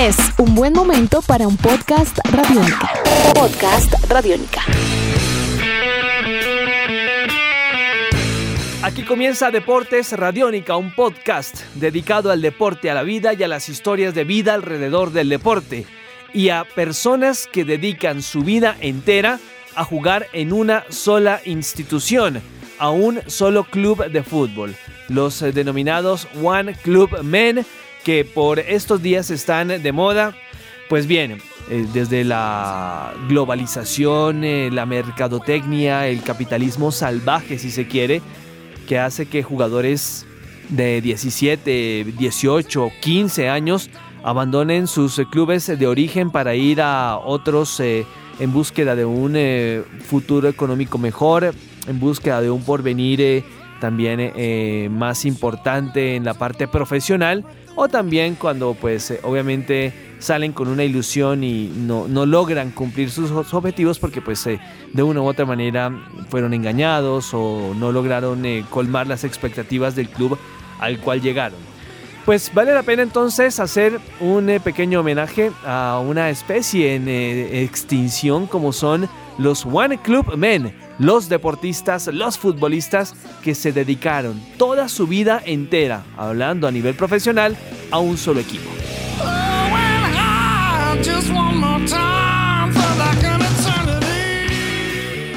Es un buen momento para un podcast radiónica. Podcast radiónica. Aquí comienza Deportes Radiónica, un podcast dedicado al deporte, a la vida y a las historias de vida alrededor del deporte y a personas que dedican su vida entera a jugar en una sola institución, a un solo club de fútbol, los eh, denominados One Club Men, que por estos días están de moda. Pues bien, eh, desde la globalización, eh, la mercadotecnia, el capitalismo salvaje, si se quiere, que hace que jugadores de 17, 18, 15 años abandonen sus clubes de origen para ir a otros eh, en búsqueda de un eh, futuro económico mejor, en búsqueda de un porvenir eh, también más importante en la parte profesional o también cuando pues obviamente salen con una ilusión y no, no logran cumplir sus objetivos porque pues de una u otra manera fueron engañados o no lograron colmar las expectativas del club al cual llegaron. Pues vale la pena entonces hacer un eh, pequeño homenaje a una especie en eh, extinción como son los One Club Men, los deportistas, los futbolistas que se dedicaron toda su vida entera, hablando a nivel profesional, a un solo equipo.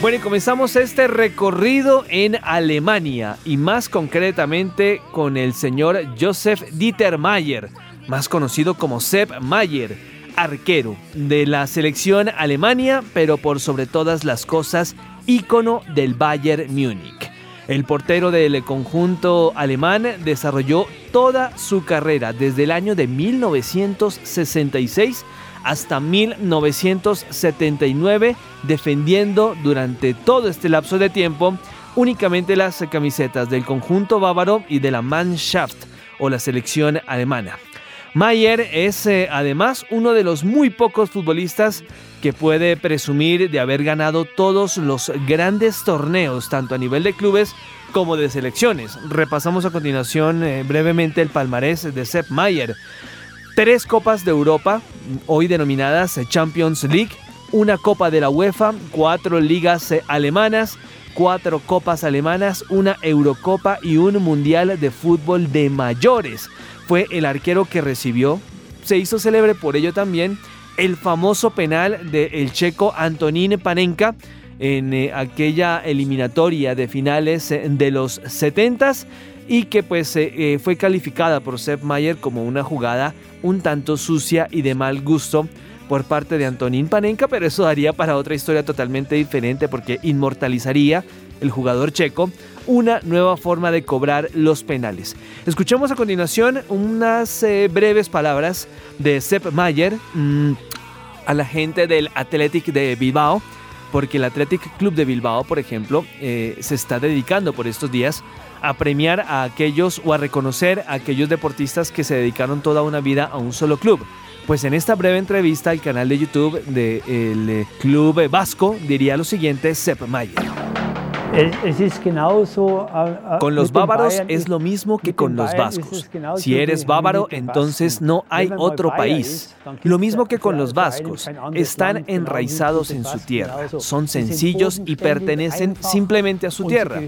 Bueno, y comenzamos este recorrido en Alemania y más concretamente con el señor Josef Dieter Mayer, más conocido como Sepp Mayer, arquero de la selección Alemania, pero por sobre todas las cosas, ícono del Bayern Múnich. El portero del conjunto alemán desarrolló toda su carrera desde el año de 1966 hasta 1979, defendiendo durante todo este lapso de tiempo únicamente las camisetas del conjunto bávaro y de la Mannschaft o la selección alemana. Mayer es eh, además uno de los muy pocos futbolistas que puede presumir de haber ganado todos los grandes torneos, tanto a nivel de clubes como de selecciones. Repasamos a continuación eh, brevemente el palmarés de Sepp Mayer tres copas de Europa, hoy denominadas Champions League, una copa de la UEFA, cuatro ligas alemanas, cuatro copas alemanas, una Eurocopa y un Mundial de Fútbol de mayores. Fue el arquero que recibió, se hizo célebre por ello también, el famoso penal del checo Antonín Panenka en eh, aquella eliminatoria de finales eh, de los 70s y que pues eh, fue calificada por Sepp Mayer como una jugada un tanto sucia y de mal gusto por parte de Antonín Panenka, pero eso daría para otra historia totalmente diferente porque inmortalizaría el jugador checo una nueva forma de cobrar los penales. Escuchemos a continuación unas eh, breves palabras de Sepp Mayer mm, a la gente del Athletic de Bilbao, porque el Athletic Club de Bilbao, por ejemplo, eh, se está dedicando por estos días a premiar a aquellos o a reconocer a aquellos deportistas que se dedicaron toda una vida a un solo club. Pues en esta breve entrevista al canal de YouTube del eh, Club Vasco diría lo siguiente Sepp Mayer. Con los bávaros es lo mismo que con los vascos. Si eres bávaro, entonces no hay otro país. Lo mismo que con los vascos. Están enraizados en su tierra. Son sencillos y pertenecen simplemente a su tierra.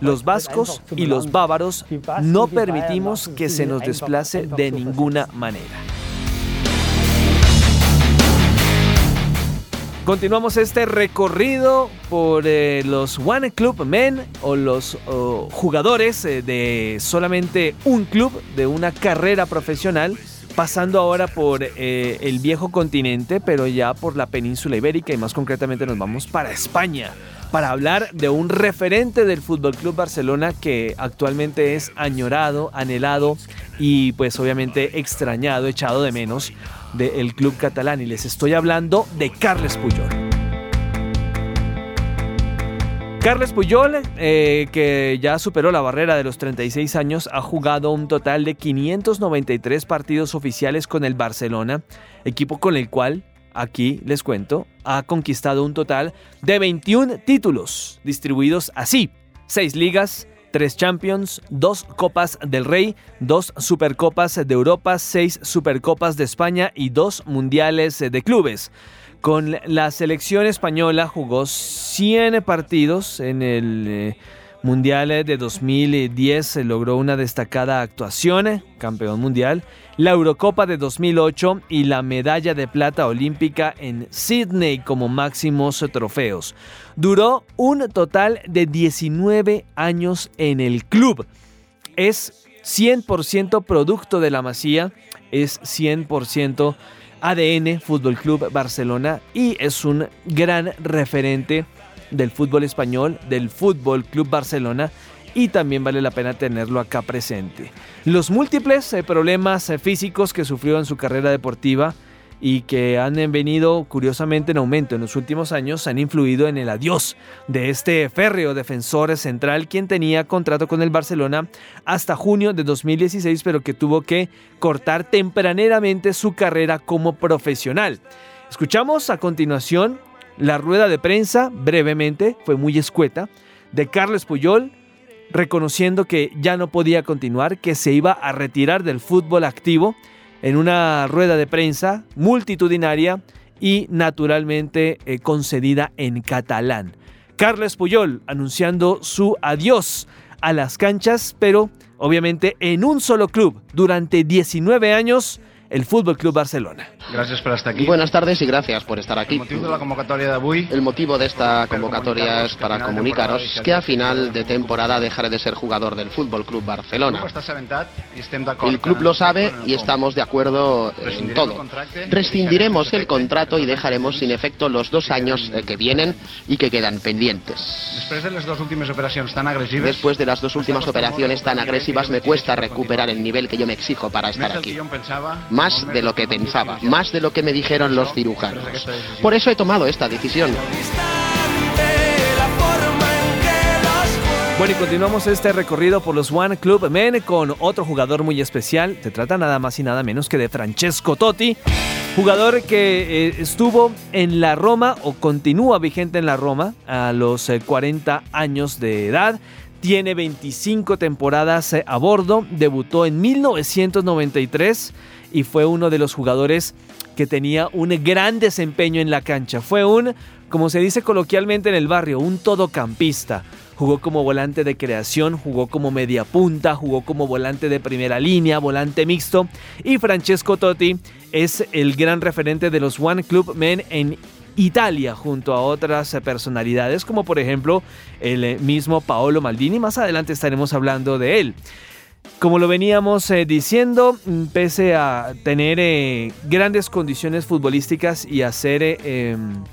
Los vascos y los bávaros no permitimos que se nos desplace de ninguna manera. Continuamos este recorrido por eh, los One Club Men o los jugadores eh, de solamente un club, de una carrera profesional, pasando ahora por eh, el viejo continente, pero ya por la península ibérica y más concretamente nos vamos para España para hablar de un referente del Fútbol Club Barcelona que actualmente es añorado, anhelado y pues obviamente extrañado, echado de menos del club catalán y les estoy hablando de Carles Puyol. Carles Puyol, eh, que ya superó la barrera de los 36 años, ha jugado un total de 593 partidos oficiales con el Barcelona, equipo con el cual, aquí les cuento, ha conquistado un total de 21 títulos, distribuidos así, 6 ligas, tres Champions, dos Copas del Rey, dos Supercopas de Europa, seis Supercopas de España y dos Mundiales de Clubes. Con la selección española jugó 100 partidos en el eh, Mundial de 2010, logró una destacada actuación, campeón mundial, la Eurocopa de 2008 y la medalla de plata olímpica en Sydney como máximos trofeos. Duró un total de 19 años en el club. Es 100% producto de la Masía, es 100% ADN Fútbol Club Barcelona y es un gran referente del fútbol español, del Fútbol Club Barcelona y también vale la pena tenerlo acá presente. Los múltiples eh, problemas eh, físicos que sufrió en su carrera deportiva y que han venido curiosamente en aumento en los últimos años han influido en el adiós de este férreo defensor central quien tenía contrato con el Barcelona hasta junio de 2016 pero que tuvo que cortar tempraneramente su carrera como profesional. Escuchamos a continuación la rueda de prensa brevemente, fue muy escueta, de Carles Puyol reconociendo que ya no podía continuar, que se iba a retirar del fútbol activo en una rueda de prensa multitudinaria y naturalmente eh, concedida en catalán. Carles Puyol anunciando su adiós a las canchas, pero obviamente en un solo club durante 19 años el Fútbol Club Barcelona. Gracias por estar aquí. Buenas tardes y gracias por estar aquí. El motivo de la convocatoria de hoy. El motivo de esta convocatoria es para comunicaros que a final de temporada dejaré de ser jugador del Fútbol Club Barcelona. El club lo sabe y estamos de acuerdo en todo. Rescindiremos el contrato y dejaremos sin efecto los dos años eh, que vienen y que quedan pendientes. Después de las dos últimas operaciones tan agresivas. Después de las dos últimas operaciones tan agresivas me cuesta recuperar el nivel que yo me exijo para estar aquí más de lo que pensaba, más de lo que me dijeron los cirujanos. Por eso he tomado esta decisión. Bueno, y continuamos este recorrido por los One Club Men con otro jugador muy especial. Se trata nada más y nada menos que de Francesco Totti, jugador que eh, estuvo en la Roma o continúa vigente en la Roma a los 40 eh, años de edad. Tiene 25 temporadas eh, a bordo, debutó en 1993 y fue uno de los jugadores que tenía un gran desempeño en la cancha. Fue un, como se dice coloquialmente en el barrio, un todocampista. Jugó como volante de creación, jugó como media punta, jugó como volante de primera línea, volante mixto. Y Francesco Totti es el gran referente de los One Club Men en Italia junto a otras personalidades como por ejemplo el mismo Paolo Maldini. Más adelante estaremos hablando de él. Como lo veníamos eh, diciendo, mm, pese a tener eh, grandes condiciones futbolísticas y a ser eh, em,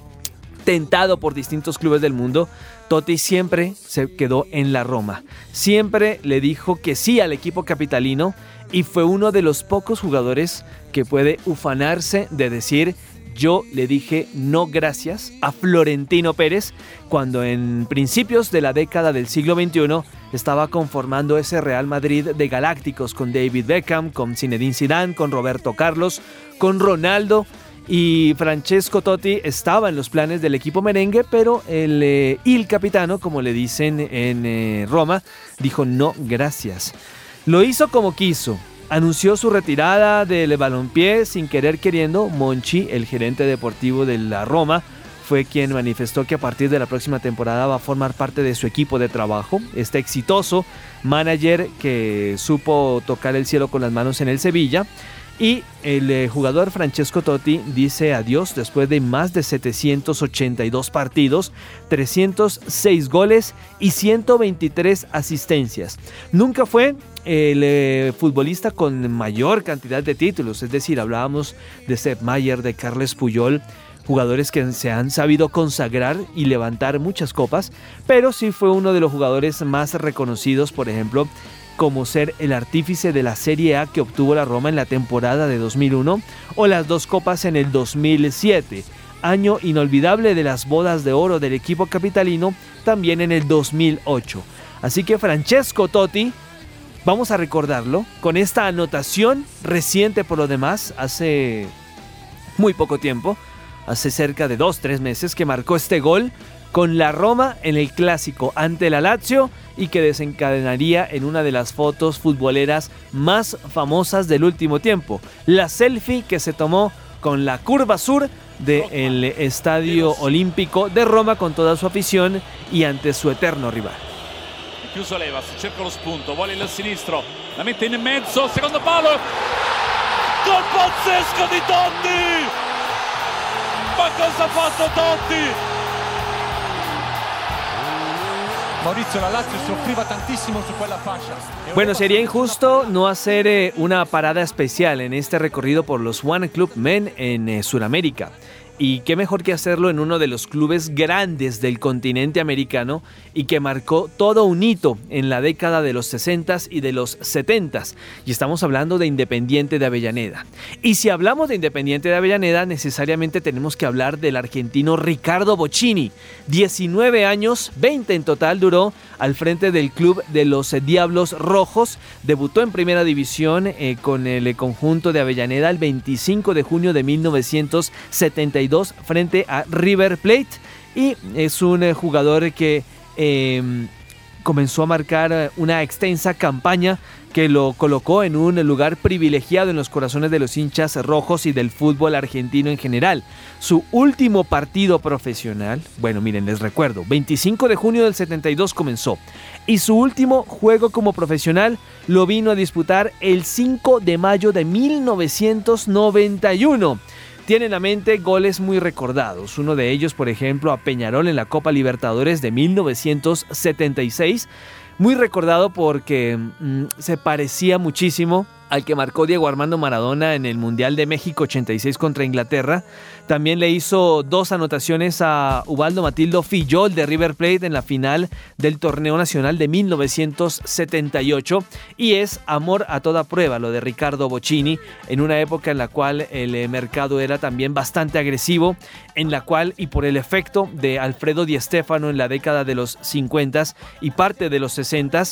tentado por distintos clubes del mundo, Totti siempre se quedó en la Roma. Siempre le dijo que sí al equipo capitalino y fue uno de los pocos jugadores que puede ufanarse de decir yo le dije no gracias a Florentino Pérez cuando en principios de la década del siglo XXI estaba conformando ese Real Madrid de Galácticos con David Beckham, con Zinedine Zidane, con Roberto Carlos, con Ronaldo y Francesco Totti estaba en los planes del equipo merengue, pero el eh, Il Capitano, como le dicen en eh, Roma, dijo no gracias. Lo hizo como quiso, anunció su retirada del balompié sin querer queriendo. Monchi, el gerente deportivo de la Roma, fue quien manifestó que a partir de la próxima temporada va a formar parte de su equipo de trabajo. Este exitoso manager que supo tocar el cielo con las manos en el Sevilla y el eh, jugador Francesco Totti dice adiós después de más de 782 partidos, 306 goles y 123 asistencias. Nunca fue el eh, futbolista con mayor cantidad de títulos, es decir, hablábamos de Sepp Mayer, de Carles Puyol, jugadores que se han sabido consagrar y levantar muchas copas, pero sí fue uno de los jugadores más reconocidos, por ejemplo, como ser el artífice de la Serie A que obtuvo la Roma en la temporada de 2001 o las dos copas en el 2007, año inolvidable de las bodas de oro del equipo capitalino también en el 2008. Así que Francesco Totti, vamos a recordarlo con esta anotación reciente por lo demás, hace muy poco tiempo, hace cerca de dos, tres meses que marcó este gol con la Roma en el clásico ante la Lazio y que desencadenaría en una de las fotos futboleras más famosas del último tiempo, la selfie que se tomó con la curva sur del Estadio Olímpico de Roma con toda su afición y ante su eterno rival. Chiuso Levas, cerca lo spunto, vuole il sinistro, la mette in mezzo, secondo palo, gol pazzesco di Totti! Ma cosa ha fatto Totti? Mauricio, la Lazio sufriva tantísimo su quella fascia. Bueno, sería injusto no hacer eh, una parada especial en este recorrido por los One Club Men en eh, Sudamérica. Y qué mejor que hacerlo en uno de los clubes grandes del continente americano y que marcó todo un hito en la década de los 60s y de los 70s. Y estamos hablando de Independiente de Avellaneda. Y si hablamos de Independiente de Avellaneda, necesariamente tenemos que hablar del argentino Ricardo Bocchini. 19 años, 20 en total duró al frente del club de los Diablos Rojos. Debutó en primera división eh, con el conjunto de Avellaneda el 25 de junio de 1972 frente a River Plate. Y es un eh, jugador que em, comenzó a marcar eh, una extensa campaña que lo colocó en un lugar privilegiado en los corazones de los hinchas rojos y del fútbol argentino en general. Su último partido profesional, bueno miren, les recuerdo, 25 de junio del 72 comenzó y su último juego como profesional lo vino a disputar el 5 de mayo de 1991 tiene en la mente goles muy recordados. Uno de ellos, por ejemplo, a Peñarol en la Copa Libertadores de 1976. Muy recordado porque mm, se parecía muchísimo al que marcó Diego Armando Maradona en el Mundial de México 86 contra Inglaterra. También le hizo dos anotaciones a Ubaldo Matildo Fillol de River Plate en la final del torneo nacional de 1978. Y es amor a toda prueba lo de Ricardo Bocini en una época en la cual el eh, mercado era también bastante agresivo, en la cual y por el efecto de Alfredo Di Stéfano en la década de los 50 y parte de los 60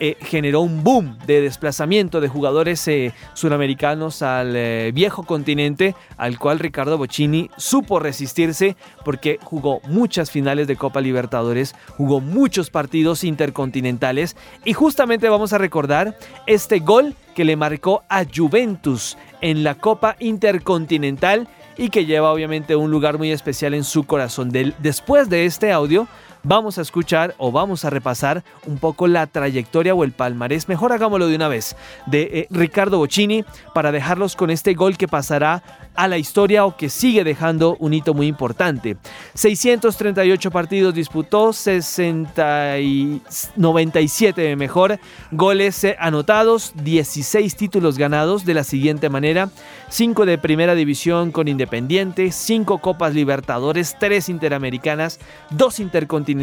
eh, generó un boom de desplazamiento de jugadores suramericanos al eh, viejo continente, al cual Ricardo Bocini supo resistirse porque jugó muchas finales de Copa Libertadores, jugó muchos partidos intercontinentales y justamente vamos a recordar este gol que le marcó a Juventus en la Copa Intercontinental y que lleva obviamente un lugar muy especial en su corazón. después de este audio vamos a escuchar o vamos a repasar un poco la trayectoria o el palmarés, mejor hagámoslo de una vez, de eh, Ricardo Bocini para dejarlos con este gol que pasará a la historia o que sigue dejando un hito muy importante. 638 partidos disputó, 60 y 97 mejor goles eh, anotados, 16 títulos ganados de la siguiente manera, 5 de primera división con Independiente, 5 Copas Libertadores, 3 Interamericanas, 2 Intercontinentales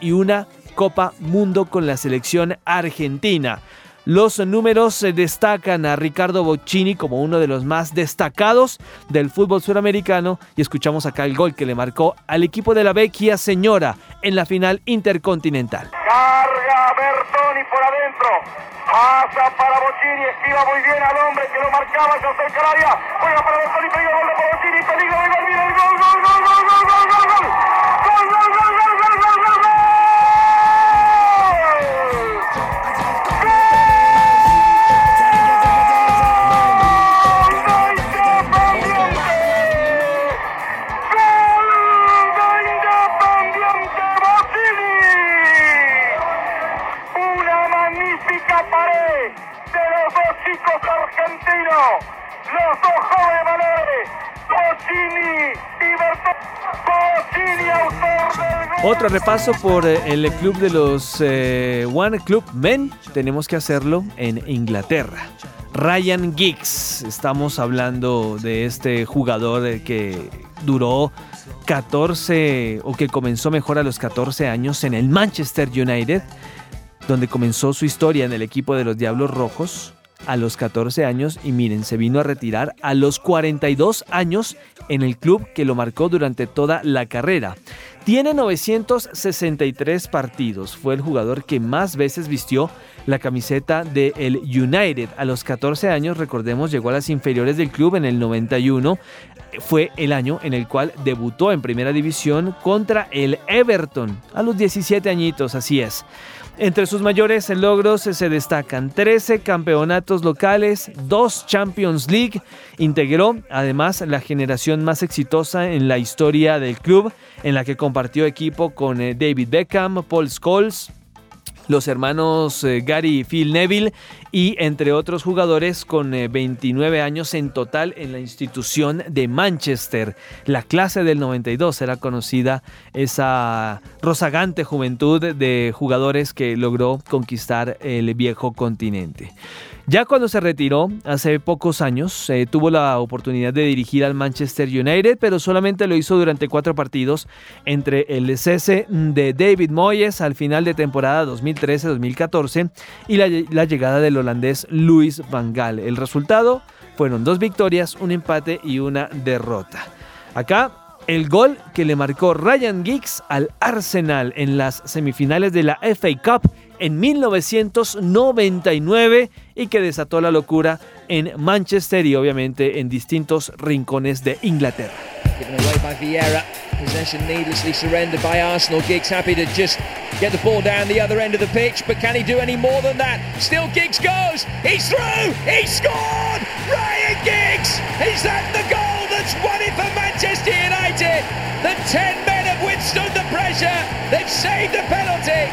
y una Copa Mundo con la selección argentina. Los números destacan a Ricardo Bocchini como uno de los más destacados del fútbol suramericano y escuchamos acá el gol que le marcó al equipo de la Vecchia Señora en la final intercontinental. Carga Bertoni por adentro. Pasa para Bocchini, esquiva muy bien al hombre que lo marcaba, se acerca al. Juega para Bertoni, peligro gol de Bocchini, peligro gol, gol, gol, gol, gol, Otro repaso por eh, el club de los eh, One Club Men, tenemos que hacerlo en Inglaterra. Ryan Giggs, estamos hablando de este jugador eh, que duró 14 o que comenzó mejor a los 14 años en el Manchester United, donde comenzó su historia en el equipo de los Diablos Rojos a los 14 años y miren, se vino a retirar a los 42 años en el club que lo marcó durante toda la carrera. Tiene 963 partidos. Fue el jugador que más veces vistió la camiseta del United. A los 14 años, recordemos, llegó a las inferiores del club en el 91. Fue el año en el cual debutó en primera división contra el Everton. A los 17 añitos, así es. Entre sus mayores logros se destacan 13 campeonatos locales, 2 Champions League. Integró además la generación más exitosa en la historia del club, en la que compartió equipo con eh, David Beckham, Paul Scholes, los hermanos eh, Gary y Phil Neville y entre otros jugadores con 29 eh, años en total en la institución de Manchester. La clase del 92 era conocida esa rozagante juventud de jugadores que logró conquistar el viejo continente. Ya cuando se retiró, hace pocos años, eh, tuvo la oportunidad de dirigir al Manchester United, pero solamente lo hizo durante cuatro partidos entre el cese de David Moyes al final de temporada 2013-2014 y la, la, llegada del holandés Luis Van Gaal. El resultado fueron dos victorias, un empate y una derrota. Acá el gol que le marcó Ryan Giggs al Arsenal en las semifinales de la FA Cup en 1999 y que desató la locura en Manchester y obviamente en distintos rincones de Inglaterra. Possession needlessly surrendered by Arsenal. Giggs happy to just get the ball down the other end of the pitch, but can he do any more than that? Still Giggs goes. He's through. He scored. Ryan Giggs. Is that the goal that's won it for Manchester United? The 10 men have withstood the pressure. They've saved the penalty.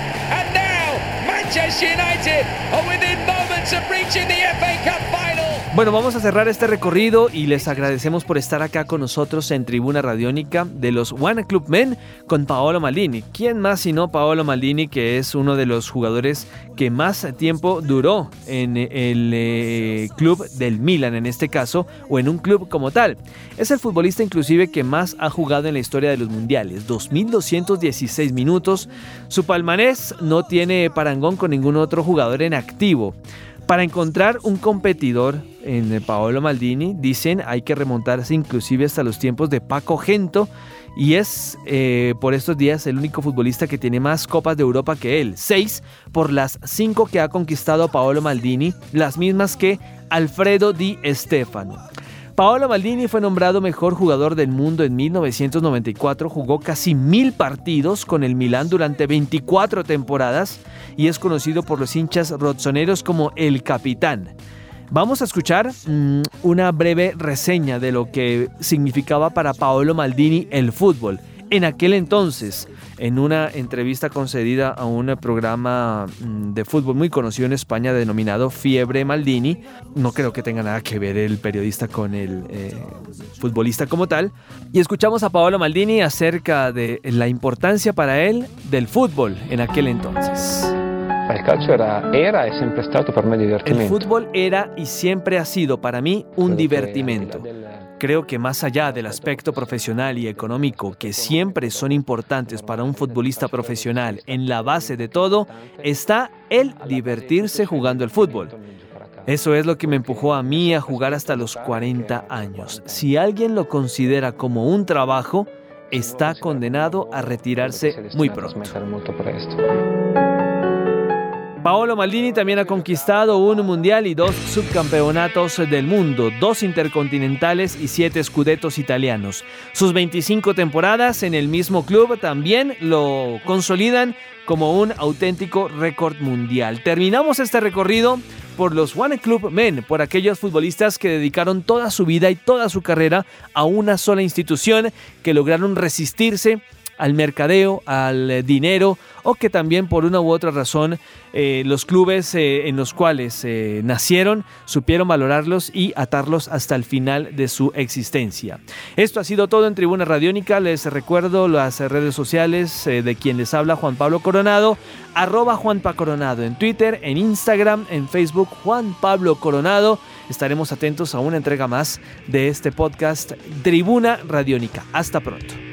Manchester United are within moments of reaching the FA Cup final. Bueno, vamos a cerrar este recorrido y les agradecemos por estar acá con nosotros en Tribuna Radiónica de los One Club Men con Paolo Maldini. ¿Quién más sino Paolo Maldini, que es uno de los jugadores que más tiempo duró en el eh, club del Milan en este caso, o en un club como tal? Es el futbolista inclusive que más ha jugado en la historia de los mundiales, 2.216 minutos. Su palmarés no tiene parangón con ningún otro jugador en activo. Para encontrar un competidor en Paolo Maldini, dicen hay que remontarse inclusive hasta los tiempos de Paco Gento y es eh, por estos días el único futbolista que tiene más copas de Europa que él, seis por las cinco que ha conquistado Paolo Maldini, las mismas que Alfredo Di Stefano. Paolo Maldini fue nombrado mejor jugador del mundo en 1994, jugó casi mil partidos con el Milán durante 24 temporadas y es conocido por los hinchas rotzoneros como el capitán. Vamos a escuchar mm, una breve reseña de lo que significaba para Paolo Maldini el fútbol en aquel entonces, en una entrevista concedida a un programa mm, de fútbol muy conocido en España denominado Fiebre Maldini, no creo que tenga nada que ver el periodista con el eh, futbolista como tal, y escuchamos a Paolo Maldini acerca de la importancia para él del fútbol en aquel entonces. El calcio era, era e sempre stato per me divertimento. El fútbol era y siempre ha sido para mí un divertimento. Creo que más allá del aspecto profesional y económico, que siempre son importantes para un futbolista profesional, en la base de todo está el divertirse jugando el fútbol. Eso es lo que me empujó a mí a jugar hasta los 40 años. Si alguien lo considera como un trabajo, está condenado a retirarse muy pronto. Paolo Maldini también ha conquistado un mundial y dos subcampeonatos del mundo, dos intercontinentales y siete escudetos italianos. Sus 25 temporadas en el mismo club también lo consolidan como un auténtico récord mundial. Terminamos este recorrido por los One Club Men, por aquellos futbolistas que dedicaron toda su vida y toda su carrera a una sola institución, que lograron resistirse al mercadeo, al eh, dinero o que también por una u otra razón eh, los clubes eh, en los cuales nacieron supieron valorarlos y atarlos hasta el final de su existencia. Esto ha sido todo en Tribuna Radiónica. Les recuerdo las redes sociales de quien les habla Juan Pablo Coronado, arroba Juanpa Coronado en Twitter, en Instagram, en Facebook, Juan Pablo Coronado. Estaremos atentos a una entrega más de este podcast Tribuna Radiónica. Hasta pronto.